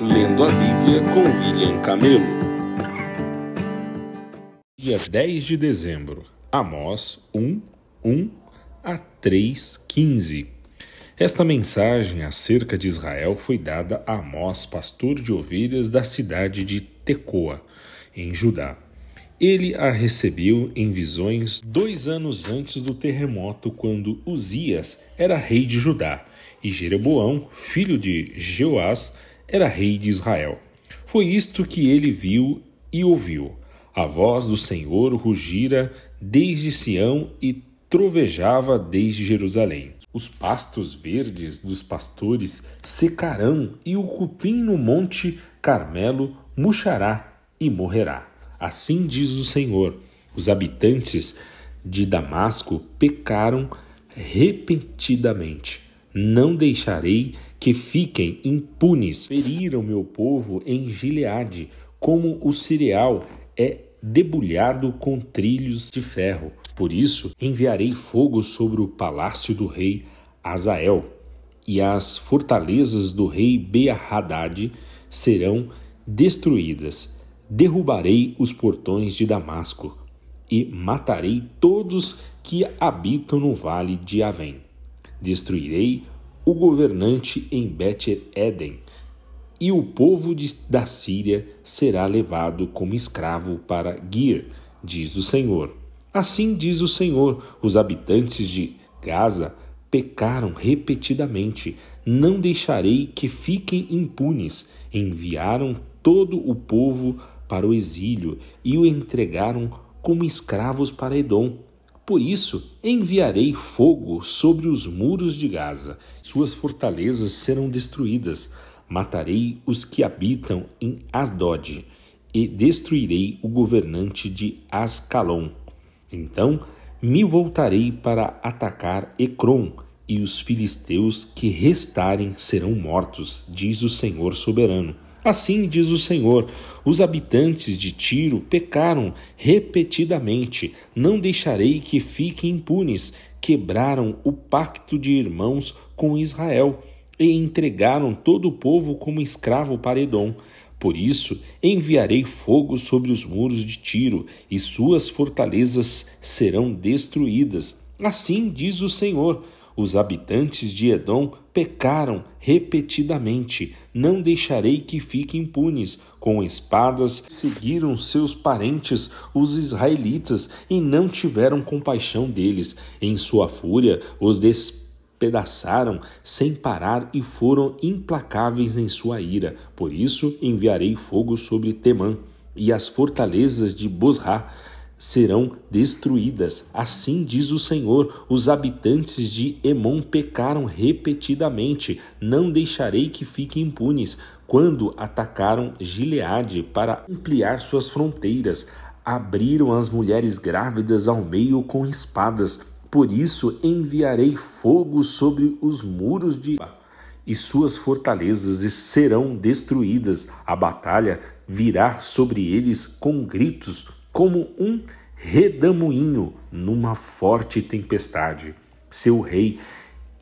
Lendo a Bíblia com William Camelo. Dia 10 de dezembro, Amós 1, 1 a 3, 15. Esta mensagem acerca de Israel foi dada a Amós, pastor de ovelhas da cidade de Tecoa, em Judá. Ele a recebeu em visões dois anos antes do terremoto, quando Uzias era rei de Judá e Jeroboão, filho de Jeoás, era rei de Israel. Foi isto que ele viu e ouviu. A voz do Senhor rugira desde Sião e trovejava desde Jerusalém. Os pastos verdes dos pastores secarão e o cupim no monte Carmelo murchará e morrerá. Assim diz o Senhor: os habitantes de Damasco pecaram repentinamente. Não deixarei que fiquem impunes. Feriram meu povo em Gileade, como o cereal é debulhado com trilhos de ferro. Por isso enviarei fogo sobre o palácio do rei Azael, e as fortalezas do rei Beahadad serão destruídas derrubarei os portões de Damasco e matarei todos que habitam no vale de Avém. Destruirei o governante em Bet-Eden, e o povo de, da Síria será levado como escravo para Gir, diz o Senhor. Assim diz o Senhor: os habitantes de Gaza pecaram repetidamente. Não deixarei que fiquem impunes. Enviaram todo o povo para o exílio e o entregaram como escravos para Edom. Por isso enviarei fogo sobre os muros de Gaza, suas fortalezas serão destruídas. Matarei os que habitam em Asdod e destruirei o governante de Ascalon. Então me voltarei para atacar Ecrom, e os filisteus que restarem serão mortos, diz o Senhor soberano. Assim diz o Senhor: os habitantes de Tiro pecaram repetidamente, não deixarei que fiquem impunes. Quebraram o pacto de irmãos com Israel e entregaram todo o povo como escravo para Edom. Por isso enviarei fogo sobre os muros de Tiro, e suas fortalezas serão destruídas. Assim diz o Senhor os habitantes de Edom pecaram repetidamente. Não deixarei que fiquem impunes. Com espadas seguiram seus parentes, os israelitas, e não tiveram compaixão deles. Em sua fúria, os despedaçaram sem parar e foram implacáveis em sua ira. Por isso enviarei fogo sobre Temã e as fortalezas de Bosra serão destruídas. Assim diz o Senhor: os habitantes de Emon pecaram repetidamente, não deixarei que fiquem impunes. Quando atacaram Gileade para ampliar suas fronteiras, abriram as mulheres grávidas ao meio com espadas. Por isso enviarei fogo sobre os muros de e suas fortalezas serão destruídas. A batalha virá sobre eles com gritos, como um redemoinho numa forte tempestade. Seu rei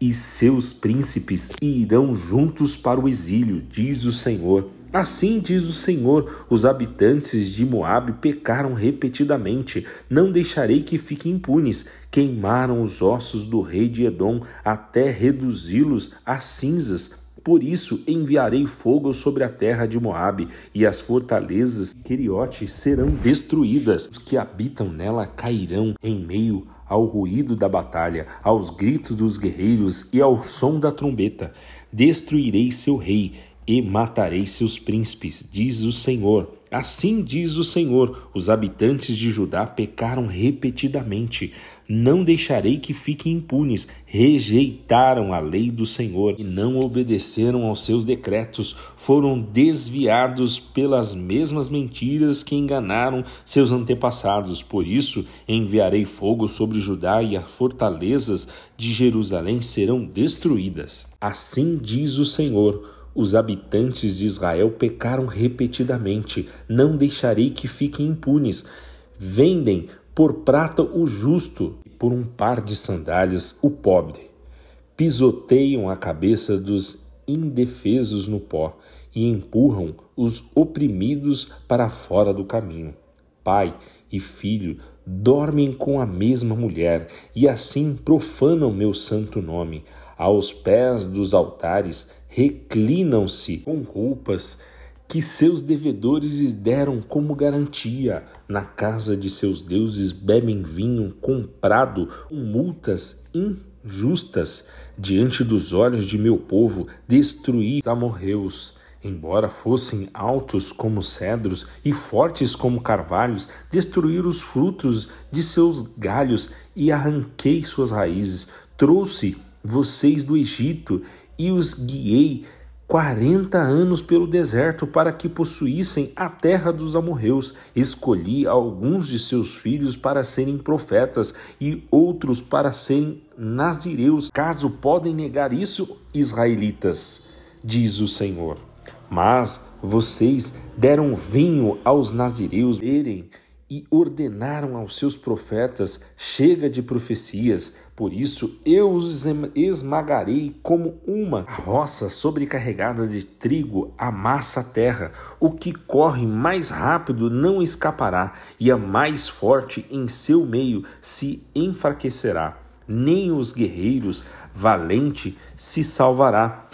e seus príncipes irão juntos para o exílio, diz o Senhor. Assim diz o Senhor: os habitantes de Moabe pecaram repetidamente, não deixarei que fiquem impunes. Queimaram os ossos do rei de Edom até reduzi-los a cinzas por isso enviarei fogo sobre a terra de Moabe, e as fortalezas de Queriote serão destruídas. Os que habitam nela cairão em meio ao ruído da batalha, aos gritos dos guerreiros e ao som da trombeta. Destruirei seu rei e matarei seus príncipes, diz o Senhor. Assim diz o Senhor: os habitantes de Judá pecaram repetidamente. Não deixarei que fiquem impunes. Rejeitaram a lei do Senhor e não obedeceram aos seus decretos. Foram desviados pelas mesmas mentiras que enganaram seus antepassados. Por isso, enviarei fogo sobre Judá e as fortalezas de Jerusalém serão destruídas. Assim diz o Senhor os habitantes de Israel pecaram repetidamente. Não deixarei que fiquem impunes. Vendem por prata o justo por um par de sandálias o pobre. Pisoteiam a cabeça dos indefesos no pó e empurram os oprimidos para fora do caminho. Pai e filho dormem com a mesma mulher e assim profanam meu santo nome. Aos pés dos altares reclinam-se com roupas que seus devedores deram como garantia. Na casa de seus deuses bebem vinho comprado com multas injustas. Diante dos olhos de meu povo, destruí os amorreus. Embora fossem altos como cedros e fortes como carvalhos, destruí os frutos de seus galhos e arranquei suas raízes. Trouxe vocês do Egito e os guiei quarenta anos pelo deserto para que possuíssem a terra dos amorreus. Escolhi alguns de seus filhos para serem profetas e outros para serem nazireus. Caso podem negar isso, israelitas, diz o Senhor. Mas vocês deram vinho aos nazireus verem e ordenaram aos seus profetas: chega de profecias, por isso eu os esmagarei como uma roça sobrecarregada de trigo amassa a terra. O que corre mais rápido não escapará, e a mais forte em seu meio se enfraquecerá. Nem os guerreiros valente se salvará.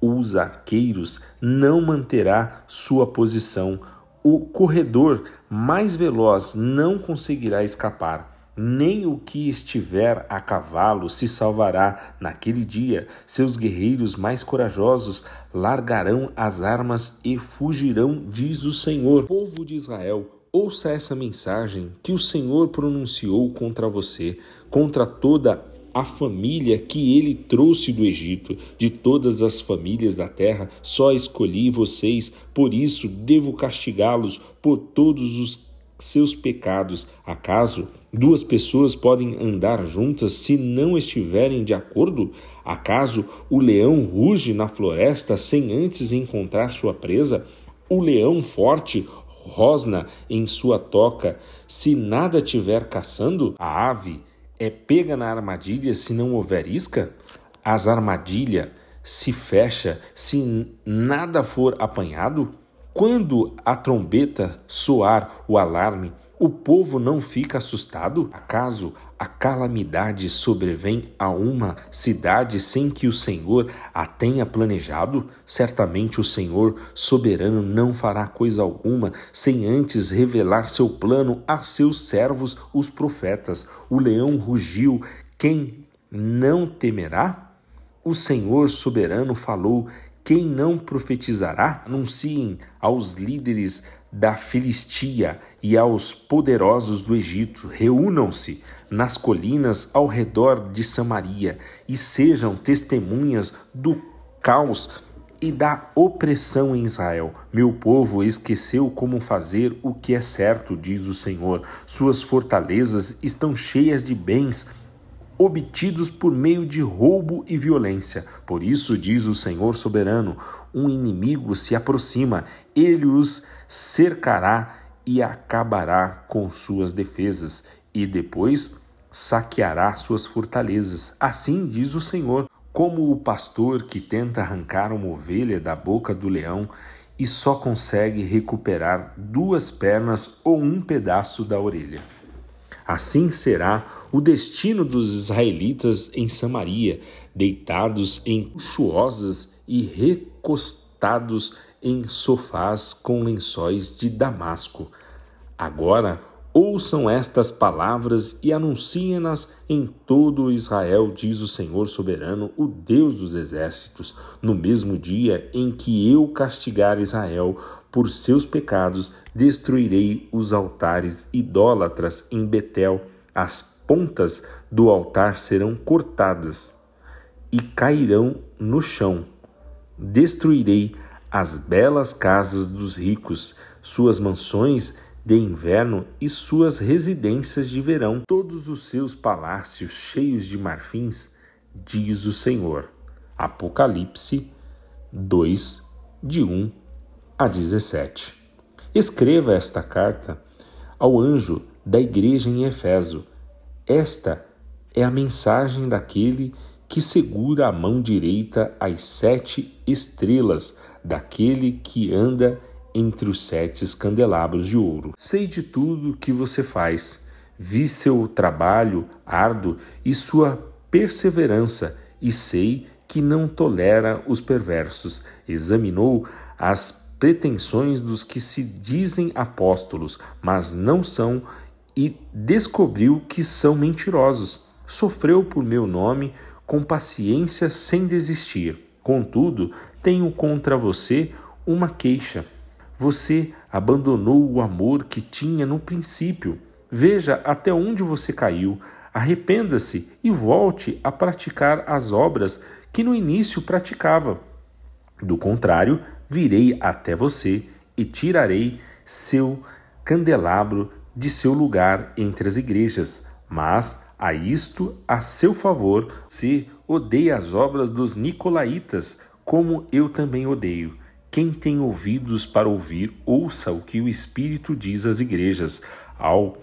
Os arqueiros não manterá sua posição o corredor mais veloz não conseguirá escapar, nem o que estiver a cavalo se salvará naquele dia. Seus guerreiros mais corajosos largarão as armas e fugirão, diz o Senhor. Povo de Israel, ouça essa mensagem que o Senhor pronunciou contra você, contra toda a família que ele trouxe do Egito, de todas as famílias da terra, só escolhi vocês, por isso devo castigá-los por todos os seus pecados. Acaso duas pessoas podem andar juntas se não estiverem de acordo? Acaso o leão ruge na floresta sem antes encontrar sua presa? O leão forte rosna em sua toca se nada tiver caçando? A ave é pega na armadilha se não houver isca? As armadilha se fecha se nada for apanhado? Quando a trombeta soar o alarme, o povo não fica assustado? Acaso a calamidade sobrevém a uma cidade sem que o Senhor a tenha planejado? Certamente o Senhor soberano não fará coisa alguma sem antes revelar seu plano a seus servos, os profetas. O leão rugiu, quem não temerá? O Senhor soberano falou, quem não profetizará? Anunciem aos líderes da Filistia e aos poderosos do Egito: reúnam-se nas colinas ao redor de Samaria e sejam testemunhas do caos e da opressão em Israel. Meu povo esqueceu como fazer o que é certo, diz o Senhor. Suas fortalezas estão cheias de bens obtidos por meio de roubo e violência. Por isso, diz o Senhor soberano: um inimigo se aproxima, ele os cercará e acabará com suas defesas, e depois saqueará suas fortalezas. Assim diz o Senhor. Como o pastor que tenta arrancar uma ovelha da boca do leão e só consegue recuperar duas pernas ou um pedaço da orelha. Assim será o destino dos israelitas em Samaria, deitados em luxuosas e recostados em sofás com lençóis de Damasco. Agora ouçam estas palavras e anunciem-nas em todo Israel, diz o Senhor soberano, o Deus dos exércitos, no mesmo dia em que eu castigar Israel por seus pecados, destruirei os altares idólatras em Betel. As pontas do altar serão cortadas e cairão no chão. Destruirei as belas casas dos ricos, suas mansões de inverno e suas residências de verão, todos os seus palácios cheios de marfins, diz o Senhor. Apocalipse 2, de 1 a 17. Escreva esta carta ao anjo da igreja em Efeso. Esta é a mensagem daquele que segura a mão direita as sete estrelas daquele que anda entre os sete candelabros de ouro. Sei de tudo que você faz, vi seu trabalho árduo e sua perseverança, e sei que não tolera os perversos. Examinou as pretensões dos que se dizem apóstolos, mas não são, e descobriu que são mentirosos. Sofreu por meu nome com paciência sem desistir. Contudo, tenho contra você uma queixa você abandonou o amor que tinha no princípio. Veja até onde você caiu. Arrependa-se e volte a praticar as obras que no início praticava. Do contrário, virei até você e tirarei seu candelabro de seu lugar entre as igrejas. Mas a isto, a seu favor, se odeia as obras dos nicolaítas, como eu também odeio. Quem tem ouvidos para ouvir, ouça o que o Espírito diz às igrejas. Ao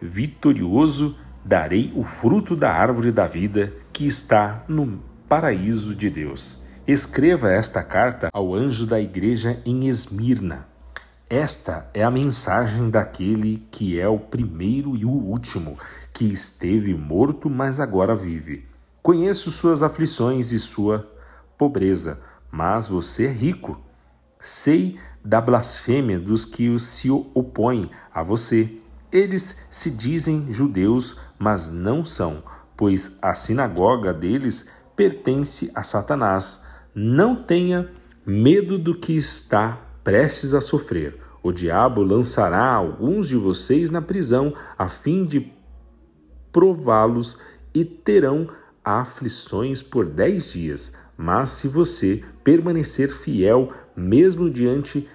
vitorioso darei o fruto da árvore da vida que está no paraíso de Deus. Escreva esta carta ao anjo da igreja em Esmirna. Esta é a mensagem daquele que é o primeiro e o último, que esteve morto, mas agora vive. Conheço suas aflições e sua pobreza, mas você é rico. Sei da blasfêmia dos que se opõem a você. Eles se dizem judeus, mas não são, pois a sinagoga deles pertence a Satanás. Não tenha medo do que está prestes a sofrer. O diabo lançará alguns de vocês na prisão, a fim de prová-los, e terão aflições por dez dias. Mas se você permanecer fiel, mesmo diante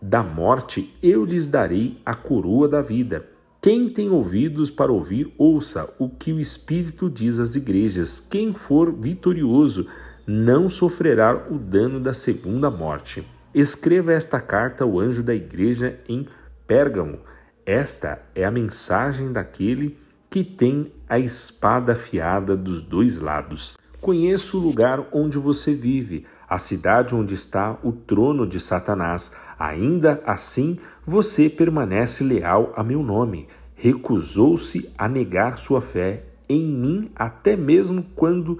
da morte, eu lhes darei a coroa da vida. Quem tem ouvidos para ouvir, ouça o que o Espírito diz às igrejas. Quem for vitorioso não sofrerá o dano da segunda morte. Escreva esta carta ao anjo da igreja em Pérgamo. Esta é a mensagem daquele que tem a espada afiada dos dois lados. Conheço o lugar onde você vive, a cidade onde está o trono de Satanás. Ainda assim, você permanece leal a meu nome. Recusou-se a negar sua fé em mim, até mesmo quando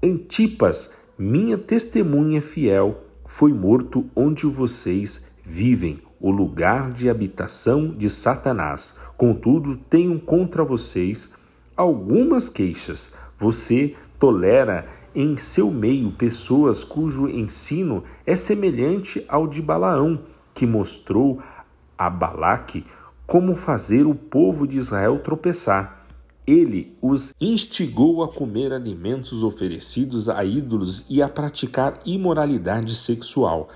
Antipas, minha testemunha fiel, foi morto onde vocês vivem, o lugar de habitação de Satanás. Contudo, tenho contra vocês algumas queixas. Você tolera em seu meio pessoas cujo ensino é semelhante ao de Balaão, que mostrou a Balaque como fazer o povo de Israel tropeçar. Ele os instigou a comer alimentos oferecidos a ídolos e a praticar imoralidade sexual.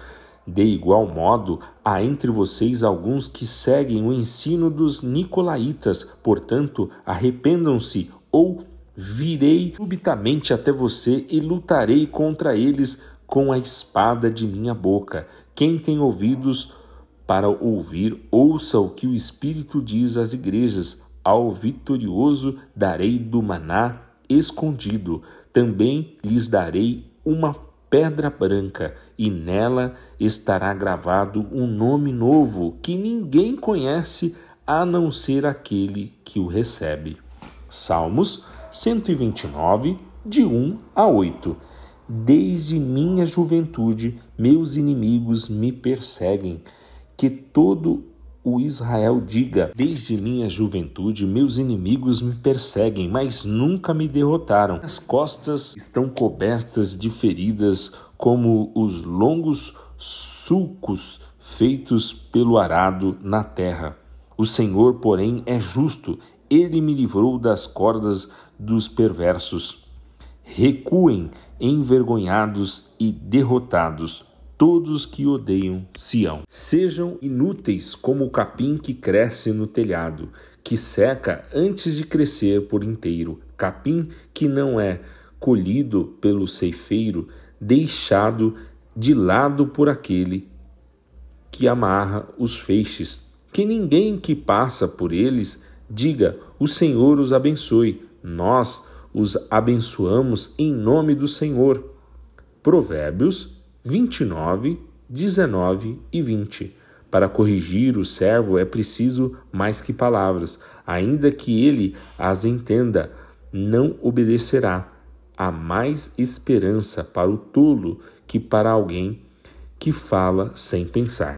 De igual modo, há entre vocês alguns que seguem o ensino dos nicolaítas, portanto, arrependam-se ou Virei subitamente até você e lutarei contra eles com a espada de minha boca. Quem tem ouvidos para ouvir, ouça o que o Espírito diz às igrejas. Ao vitorioso darei do maná escondido. Também lhes darei uma pedra branca, e nela estará gravado um nome novo que ninguém conhece a não ser aquele que o recebe. Salmos 129, de 1 a 8. Desde minha juventude, meus inimigos me perseguem. Que todo o Israel diga: Desde minha juventude, meus inimigos me perseguem, mas nunca me derrotaram. As costas estão cobertas de feridas, como os longos sulcos feitos pelo arado na terra. O Senhor, porém, é justo, ele me livrou das cordas dos perversos. Recuem, envergonhados e derrotados, todos que odeiam Sião. Sejam inúteis como o capim que cresce no telhado, que seca antes de crescer por inteiro, capim que não é colhido pelo ceifeiro, deixado de lado por aquele que amarra os feixes. Que ninguém que passa por eles diga: O Senhor os abençoe. Nós os abençoamos em nome do Senhor. Provérbios 29, 19 e 20. Para corrigir o servo é preciso mais que palavras, ainda que ele as entenda, não obedecerá. Há mais esperança para o tolo que para alguém que fala sem pensar.